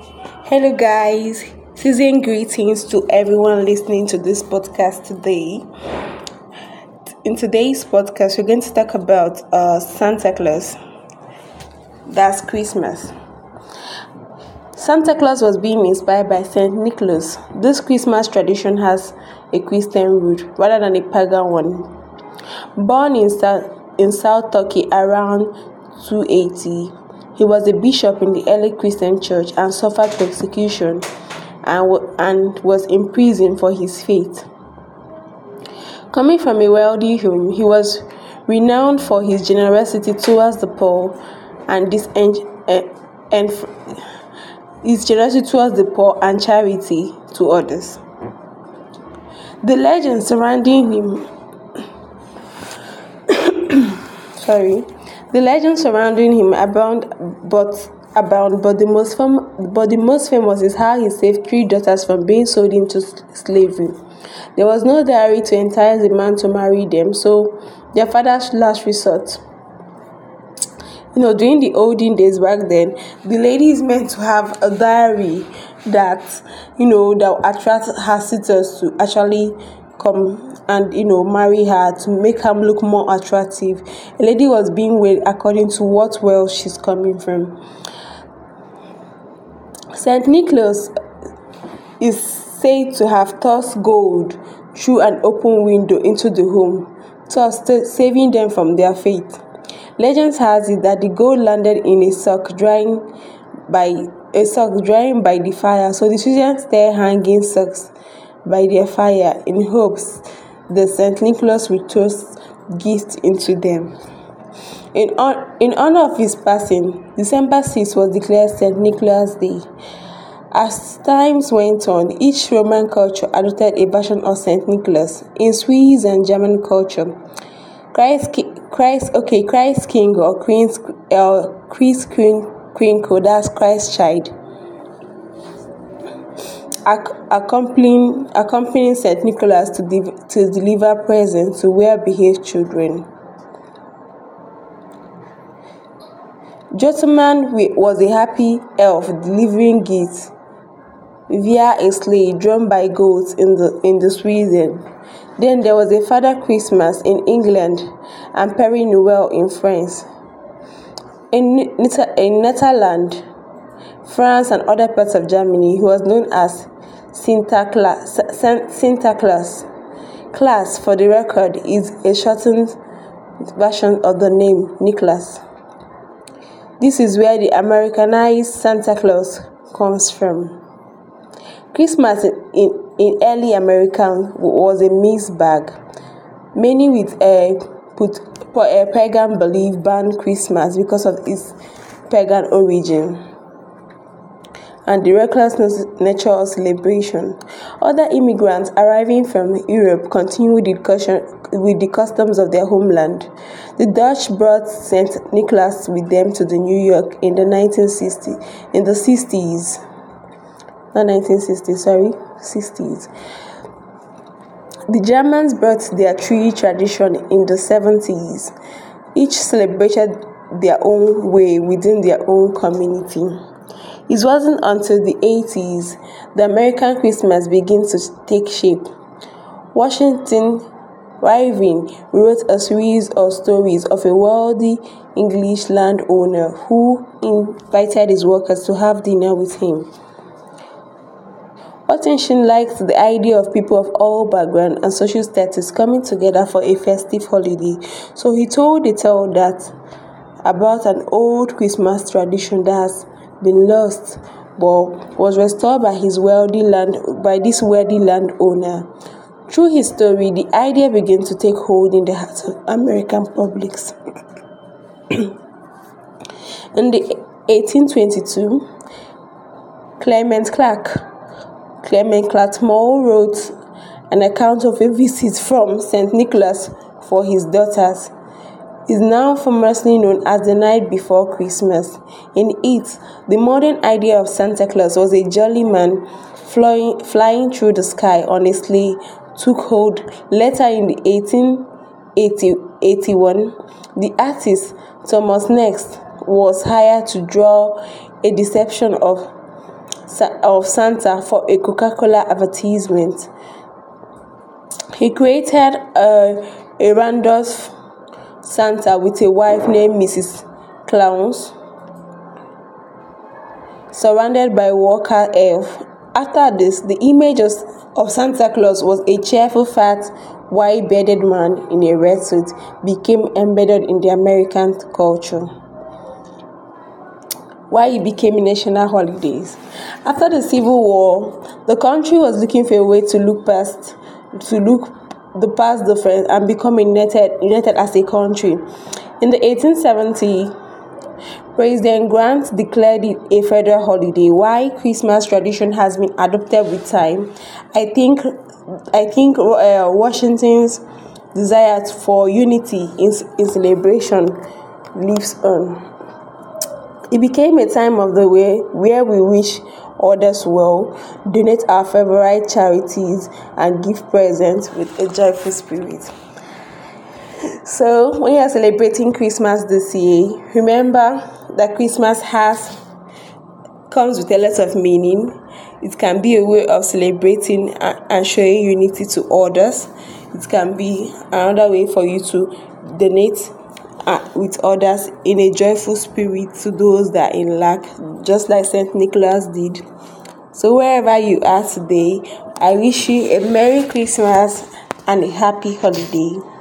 Hello, guys. Season greetings to everyone listening to this podcast today. In today's podcast, we're going to talk about uh, Santa Claus. That's Christmas. Santa Claus was being inspired by Saint Nicholas. This Christmas tradition has a Christian root rather than a pagan one. Born in South, in South Turkey around 280, he was a bishop in the early Christian church and suffered persecution and, and was imprisoned for his faith. Coming from a wealthy home, he was renowned for his generosity towards the poor and this and, and his generosity towards the poor and charity to others. The legend surrounding him sorry the legends surrounding him abound, but abound, but the most fam- but the most famous is how he saved three daughters from being sold into slavery. There was no dowry to entice the man to marry them, so their father's last resort. You know, during the olden days back then, the lady is meant to have a diary that you know that attract her suitors to actually come and you know marry her to make her look more attractive. A lady was being weighed according to what wealth she's coming from. Saint nicholas is said to have tossed gold through an open window into the home thus saving them from their fate. Legend has it that the gold landed in a sock drying by a sock drying by the fire so the children stay hanging socks by their fire in hopes the St. Nicholas will toss gifts into them. In, on, in honor of his passing, December 6 was declared St. Nicholas Day. As times went on, each Roman culture adopted a version of St. Nicholas. In Swiss and German culture, Christ, Christ, okay, Christ King or Queen's, uh, Christ Queen, Queen, that's Christ Child accompanying, accompanying St. Nicholas to, de- to deliver presents to well behaved children. Jultomten was a happy elf delivering gifts via a sleigh drawn by goats in the, in the Sweden. Then there was a Father Christmas in England and Père Noël in France. In, in Netherlands, France, and other parts of Germany, he was known as Sinterklaas. Klaas, for the record, is a shortened version of the name Nicholas. This is where the Americanized Santa Claus comes from. Christmas in, in early America was a mixed bag. Many with a put a eh, pagan belief banned Christmas because of its pagan origin and the reckless nature of celebration. Other immigrants arriving from Europe continued with the customs of their homeland. The Dutch brought St. Nicholas with them to the New York in the 1960s, in the 60s, not 1960s, sorry, 60s. The Germans brought their tree tradition in the 70s. Each celebrated their own way within their own community. It wasn't until the 80s the American Christmas began to take shape. Washington Irving wrote a series of stories of a wealthy English landowner who invited his workers to have dinner with him. Washington liked the idea of people of all backgrounds and social status coming together for a festive holiday, so he told the tale that about an old Christmas tradition that been lost but was restored by his wealthy land by this wealthy landowner. Through his story, the idea began to take hold in the hearts of American publics. in the 1822, Clement Clarke Clement Clarke Moore wrote an account of a visit from St. Nicholas for his daughters is now famously known as the night before Christmas. In it, the modern idea of Santa Claus was a jolly man flying, flying through the sky sleigh took hold later in the 1881. The artist Thomas Nast was hired to draw a deception of of Santa for a Coca Cola advertisement. He created a, a Randolph Santa with a wife named Mrs. Claus, surrounded by worker elf. After this, the image of Santa Claus was a cheerful, fat, white bearded man in a red suit became embedded in the American culture. Why it became a national holiday. After the Civil War, the country was looking for a way to look past to look the past difference and become united united as a country. In the 1870s, President Grant declared it a federal holiday. Why Christmas tradition has been adopted with time, I think, I think uh, Washington's desire for unity in, in celebration lives on. It became a time of the way where we wish others well, donate our favorite charities, and give presents with a joyful spirit. So, when you are celebrating Christmas this year, remember that Christmas has comes with a lot of meaning. It can be a way of celebrating and showing unity to others. It can be another way for you to donate Uh, with others in a joyful spirit to those that are in lack, just like Saint Nicholas did. So, wherever you are today, I wish you a Merry Christmas and a happy holiday.